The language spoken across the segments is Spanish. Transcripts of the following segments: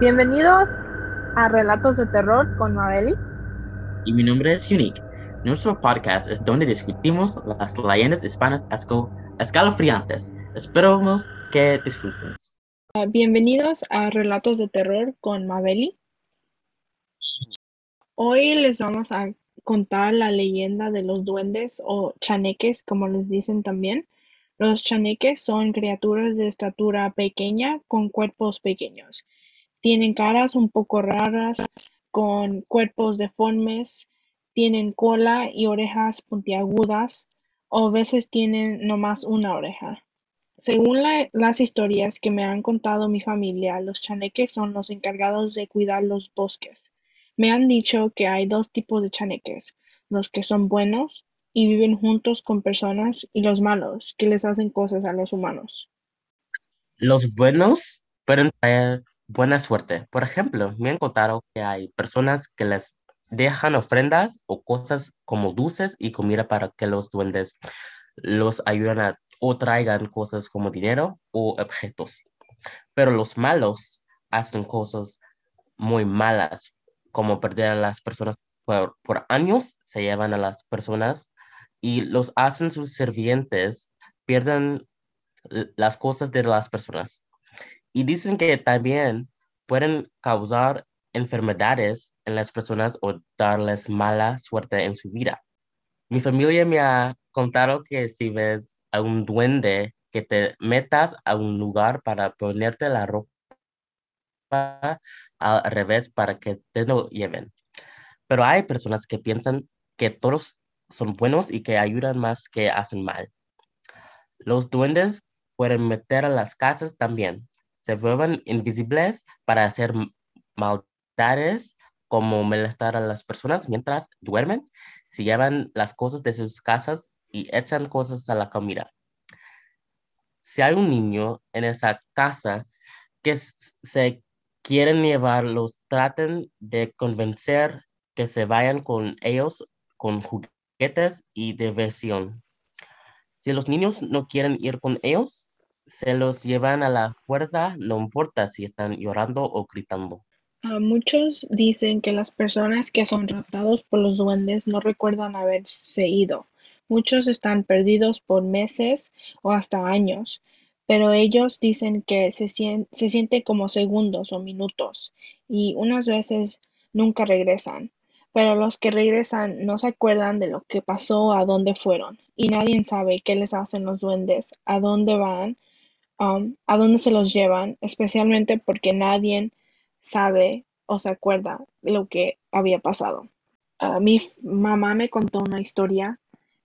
Bienvenidos a Relatos de Terror con Mabeli. Y mi nombre es Unique. Nuestro podcast es donde discutimos las leyendas hispanas escalofriantes. Esperamos que disfruten. Ah, bienvenidos a Relatos de Terror con Mabeli. Hoy les vamos a contar la leyenda de los duendes o chaneques, como les dicen también. Los chaneques son criaturas de estatura pequeña con cuerpos pequeños. Tienen caras un poco raras, con cuerpos deformes, tienen cola y orejas puntiagudas, o a veces tienen nomás una oreja. Según las historias que me han contado mi familia, los chaneques son los encargados de cuidar los bosques. Me han dicho que hay dos tipos de chaneques, los que son buenos y viven juntos con personas y los malos que les hacen cosas a los humanos. Los buenos pueden traer buena suerte. Por ejemplo, me han contado que hay personas que les dejan ofrendas o cosas como dulces y comida para que los duendes los ayuden a, o traigan cosas como dinero o objetos. Pero los malos hacen cosas muy malas, como perder a las personas por, por años, se llevan a las personas y los hacen sus sirvientes, pierden las cosas de las personas. Y dicen que también pueden causar enfermedades en las personas o darles mala suerte en su vida. Mi familia me ha contado que si ves a un duende, que te metas a un lugar para ponerte la ropa al revés para que te lo lleven. Pero hay personas que piensan que todos son buenos y que ayudan más que hacen mal. Los duendes pueden meter a las casas también. Se vuelven invisibles para hacer maldades como molestar a las personas mientras duermen. Se llevan las cosas de sus casas y echan cosas a la comida. Si hay un niño en esa casa que se quieren llevar, los traten de convencer que se vayan con ellos con juguetes y diversión. Si los niños no quieren ir con ellos, se los llevan a la fuerza, no importa si están llorando o gritando. muchos dicen que las personas que son raptados por los duendes no recuerdan haberse ido. Muchos están perdidos por meses o hasta años, pero ellos dicen que se, se siente como segundos o minutos y unas veces nunca regresan pero los que regresan no se acuerdan de lo que pasó, a dónde fueron, y nadie sabe qué les hacen los duendes, a dónde van, um, a dónde se los llevan, especialmente porque nadie sabe o se acuerda lo que había pasado. Mi mamá me contó una historia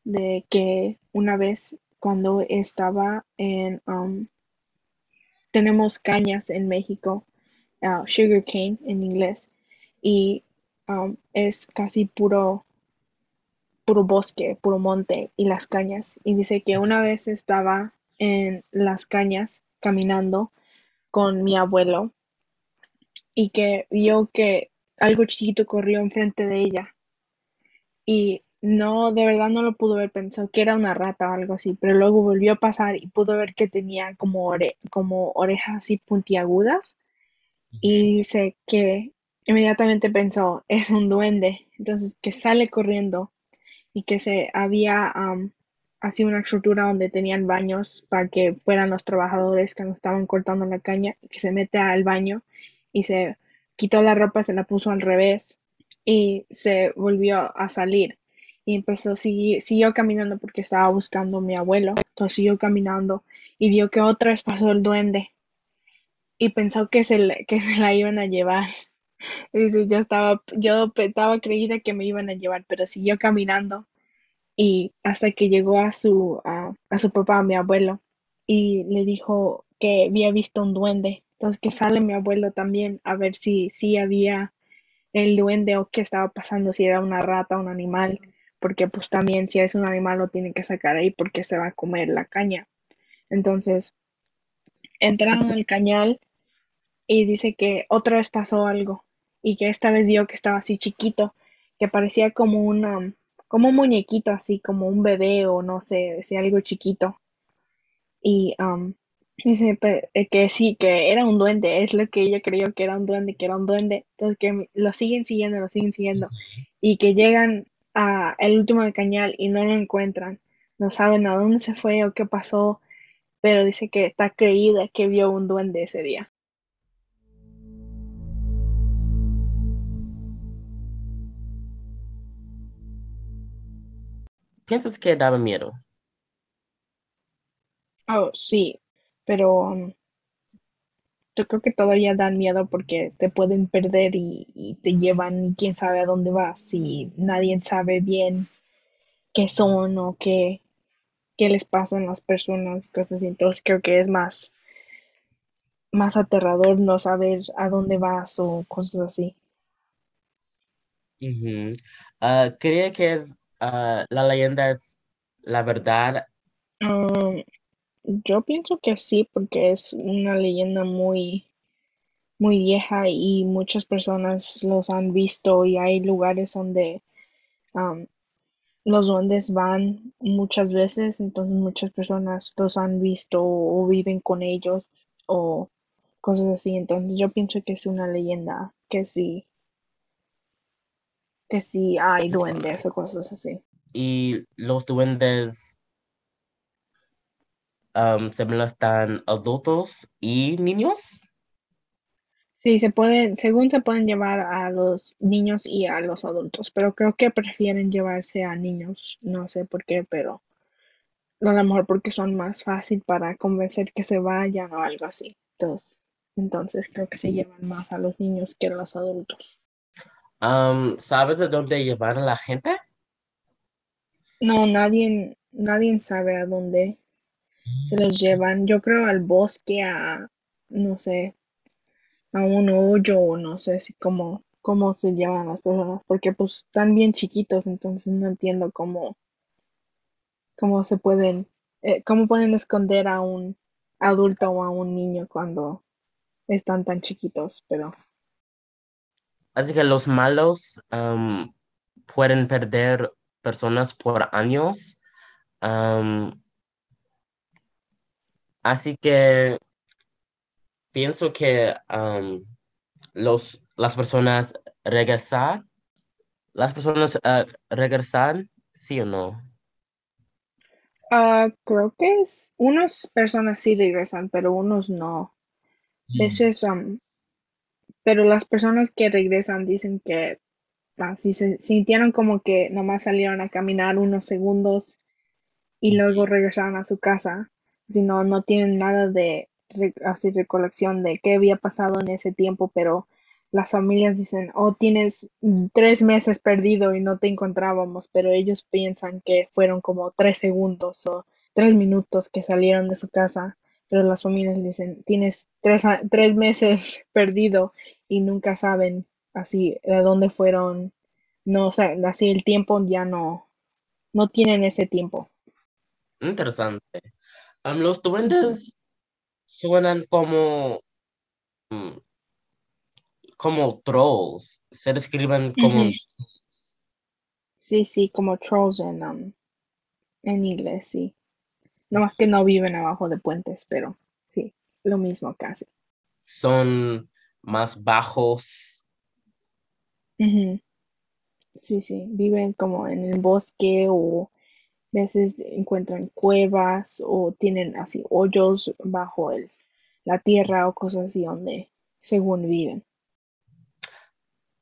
de que una vez cuando estaba en, um, tenemos cañas en México, uh, sugar cane en inglés, y Um, es casi puro, puro bosque, puro monte y las cañas. Y dice que una vez estaba en las cañas caminando con mi abuelo y que vio que algo chiquito corrió enfrente de ella. Y no, de verdad no lo pudo ver, pensó que era una rata o algo así, pero luego volvió a pasar y pudo ver que tenía como, como orejas así puntiagudas. Y dice que Inmediatamente pensó, es un duende. Entonces que sale corriendo y que se había así una estructura donde tenían baños para que fueran los trabajadores que nos estaban cortando la caña, que se mete al baño y se quitó la ropa, se la puso al revés y se volvió a salir. Y empezó, siguió caminando porque estaba buscando a mi abuelo. Entonces siguió caminando y vio que otra vez pasó el duende. Y pensó que se, que se la iban a llevar. Y yo estaba, yo estaba creída que me iban a llevar, pero siguió caminando y hasta que llegó a su, a, su papá, a mi abuelo, y le dijo que había visto un duende. Entonces que sale mi abuelo también a ver si, si había el duende o qué estaba pasando, si era una rata, un animal, porque pues también si es un animal lo tiene que sacar ahí porque se va a comer la caña. Entonces entraron al cañal y dice que otra vez pasó algo y que esta vez vio que estaba así chiquito, que parecía como una, como un muñequito así, como un bebé o no sé, si algo chiquito. Y um, Dice eh, que sí, que era un duende, es lo que ella creyó que era un duende, que era un duende. Entonces que lo siguen siguiendo, lo siguen siguiendo. Y que llegan a el último Cañal y no lo encuentran. No saben a dónde se fue o qué pasó, pero dice que está creída que vio un duende ese día. ¿Piensas que daba miedo? Oh, sí, pero um, yo creo que todavía dan miedo porque te pueden perder y, y te llevan y quién sabe a dónde vas y nadie sabe bien qué son o qué, qué les pasa a las personas, cosas así. Entonces creo que es más, más aterrador no saber a dónde vas o cosas así. Ujú. Ah, ¿cree que es, ah, la leyenda es la verdad? Um, yo pienso que sí, porque es una leyenda muy, muy vieja y muchas personas los han visto y hay lugares donde um, los duendes van muchas veces, entonces muchas personas los han visto o viven con ellos o cosas así. Entonces yo pienso que es una leyenda, que sí, que sí hay duendes o cosas así. Y los duendes se están adultos y niños. Sí, se pueden, según se pueden llevar a los niños y a los adultos, pero creo que prefieren llevarse a niños, no sé por qué, pero a lo mejor porque son más fácil para convencer que se vayan o algo así. Entonces, entonces creo que se llevan más a los niños que a los adultos. ¿Sabes de dónde llevar a la gente? No, nadie, nadie sabe a dónde se los llevan. Yo creo al bosque, a, no sé, a un hoyo no sé si cómo, cómo se llevan las personas, porque pues están bien chiquitos, entonces no entiendo cómo, cómo se pueden, eh, cómo pueden esconder a un adulto o a un niño cuando están tan chiquitos, pero Así que los malos pueden perder personas por años. Así que pienso que los, las personas regresar, las personas ah, regresar, sí o no. ah, creo que es, unas personas sí regresan, pero unos no. Veces, am, pero las personas que regresan dicen que así se sintieron como que nomás salieron a caminar unos segundos y luego regresaron a su casa, si no, no tienen nada de así recolección de qué había pasado en ese tiempo, pero las familias dicen, oh, tienes tres meses perdido y no te encontrábamos, pero ellos piensan que fueron como tres segundos o tres minutos que salieron de su casa, pero las familias dicen, tienes tres, tres meses perdido y nunca saben así de dónde fueron, no, o sea, así el tiempo ya no, no tienen ese tiempo. Interesante. Los duendes suenan como, mm, como trolls. Se describen como... Ujú. Sí, sí, como trolls en, um, en inglés, sí. No más que no viven abajo de puentes, pero sí, lo mismo casi. Son más bajos. Sí, sí, viven como en el bosque o veces encuentran cuevas o tienen así hoyos bajo el, la tierra o cosas así donde según viven.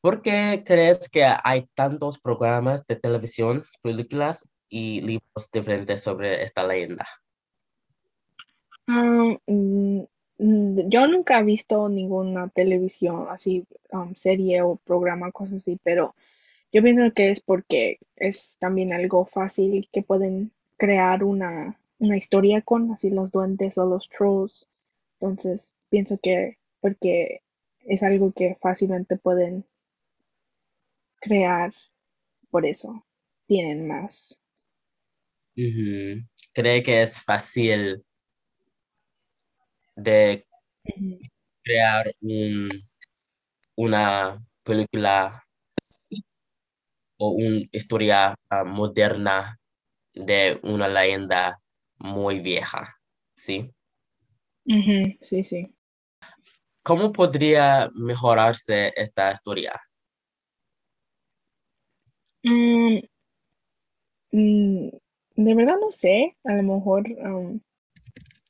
¿Por qué crees que hay tantos programas de televisión, películas y libros diferentes sobre esta leyenda? Ah, mm, mm, yo nunca he visto ninguna televisión así, um, serie o programa, cosas así, pero Yo pienso que es porque es también algo fácil que pueden crear una, una historia con, así los duendes o los trolls. Entonces, pienso que porque es algo que fácilmente pueden crear, por eso tienen más. ¿Cree que es fácil de crear un- una película o una historia ah, moderna de una leyenda muy vieja? ¿Sí? Ujú, Sí, sí. ¿Cómo podría mejorarse esta historia? Mm, mm, de verdad no sé, a lo mejor, um,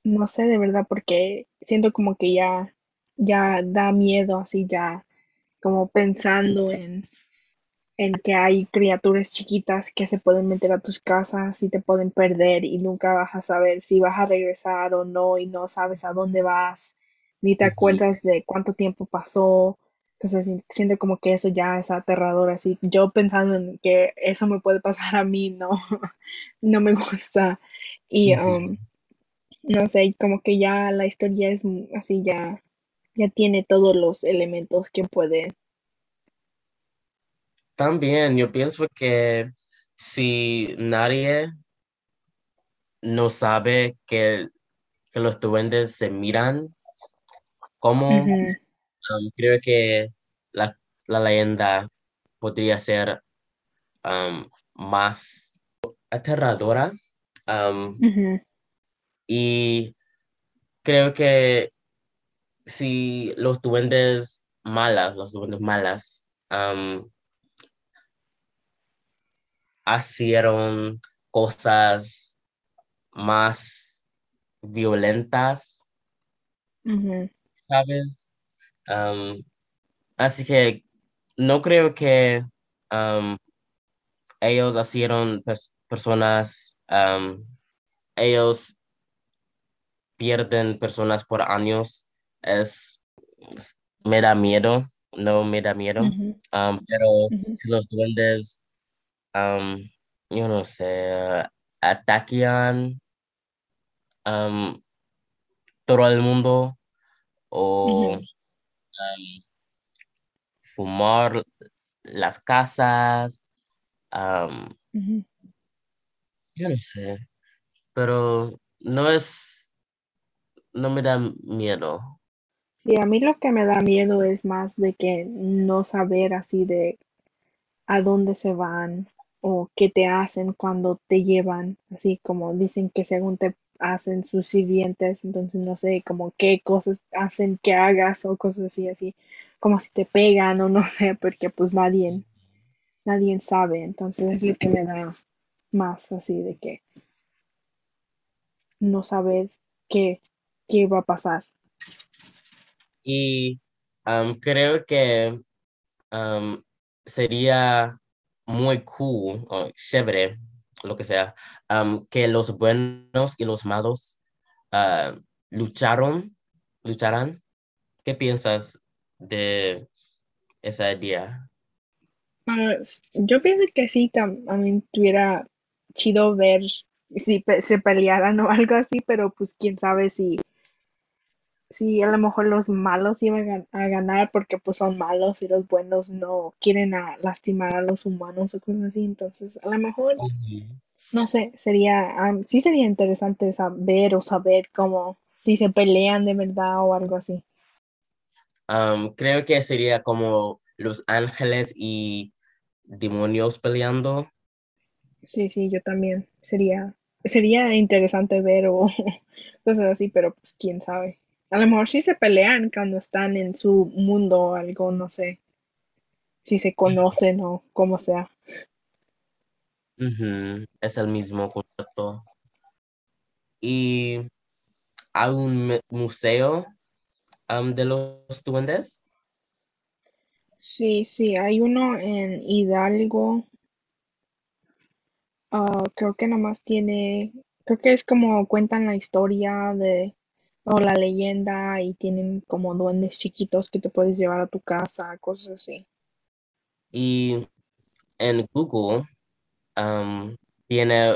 no sé de verdad porque siento como que ya, ya da miedo así ya, como pensando en, en que hay criaturas chiquitas que se pueden meter a tus casas y te pueden perder y nunca vas a saber si vas a regresar o no y no sabes a dónde vas, ni te acuerdas de cuánto tiempo pasó. Entonces si- siento como que eso ya es aterrador, así yo pensando en que eso me puede pasar a mí, no, no me gusta. Y um, no sé, como que ya la historia es así, ya, ya tiene todos los elementos que puede. También yo pienso que si nadie no sabe que, que los duendes se miran, ¿cómo? Um, creo que la, la leyenda podría ser um, más aterradora. Um, y creo que si los duendes malas, los duendes malas, um, hicieron cosas más violentas, ¿sabes? Um, así que no creo que um, ellos hicieron pers- personas, um, ellos pierden personas por años. Es, es- me da miedo, no me da miedo. pero si los duendes, yo no sé, atacan um, todo el mundo o um, fumar las casas, um, yo no sé, pero no es, no me da miedo. Sí, a mí lo que me da miedo es más de que no saber así de a dónde se van o qué te hacen cuando te llevan, así como dicen que según te hacen sus sirvientes, entonces no sé, como qué cosas hacen que hagas o cosas así, así, como si te pegan o no sé, porque pues nadie, nadie sabe, entonces es lo que me da más así de que no saber qué, qué va a pasar. Y um, creo que um, sería muy cool o chévere, lo que sea, um, que los buenos y los malos ah, lucharon, lucharán. ¿Qué piensas de esa idea? Ah, s- yo pienso que sí, también tuviera chido ver si se pelearan o algo así, pero pues quién sabe si, si a lo mejor los malos iban a, gan- a ganar porque pues son malos y los buenos no quieren a- lastimar a los humanos o cosas así, entonces a lo mejor, no sé, sería, am, sí sería interesante saber o saber cómo, si se pelean de verdad o algo así. Um, creo que sería como los ángeles y demonios peleando. Sí, sí, yo también. Sería, sería interesante ver o cosas así, pero pues quién sabe. A lo mejor sí se pelean cuando están en su mundo o algo, no sé, si se conocen o como sea. Es el mismo concepto. Y hay un museo um, de los duendes. Sí, sí, hay uno en Hidalgo, ah, creo que nomás tiene, creo que es como cuentan la historia de, o la leyenda y tienen como duendes chiquitos que te puedes llevar a tu casa, cosas así. Y en Google um, tiene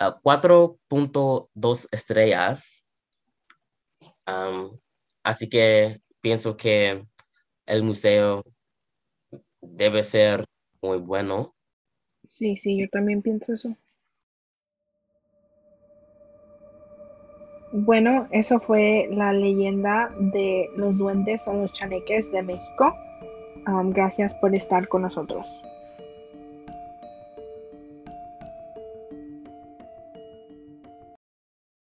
uh, cuatro punto dos estrellas. um, así que pienso que el museo debe ser muy bueno. Sí, sí, yo también pienso eso. Bueno, eso fue la leyenda de los duendes o los chaneques de México. Gracias por estar con nosotros.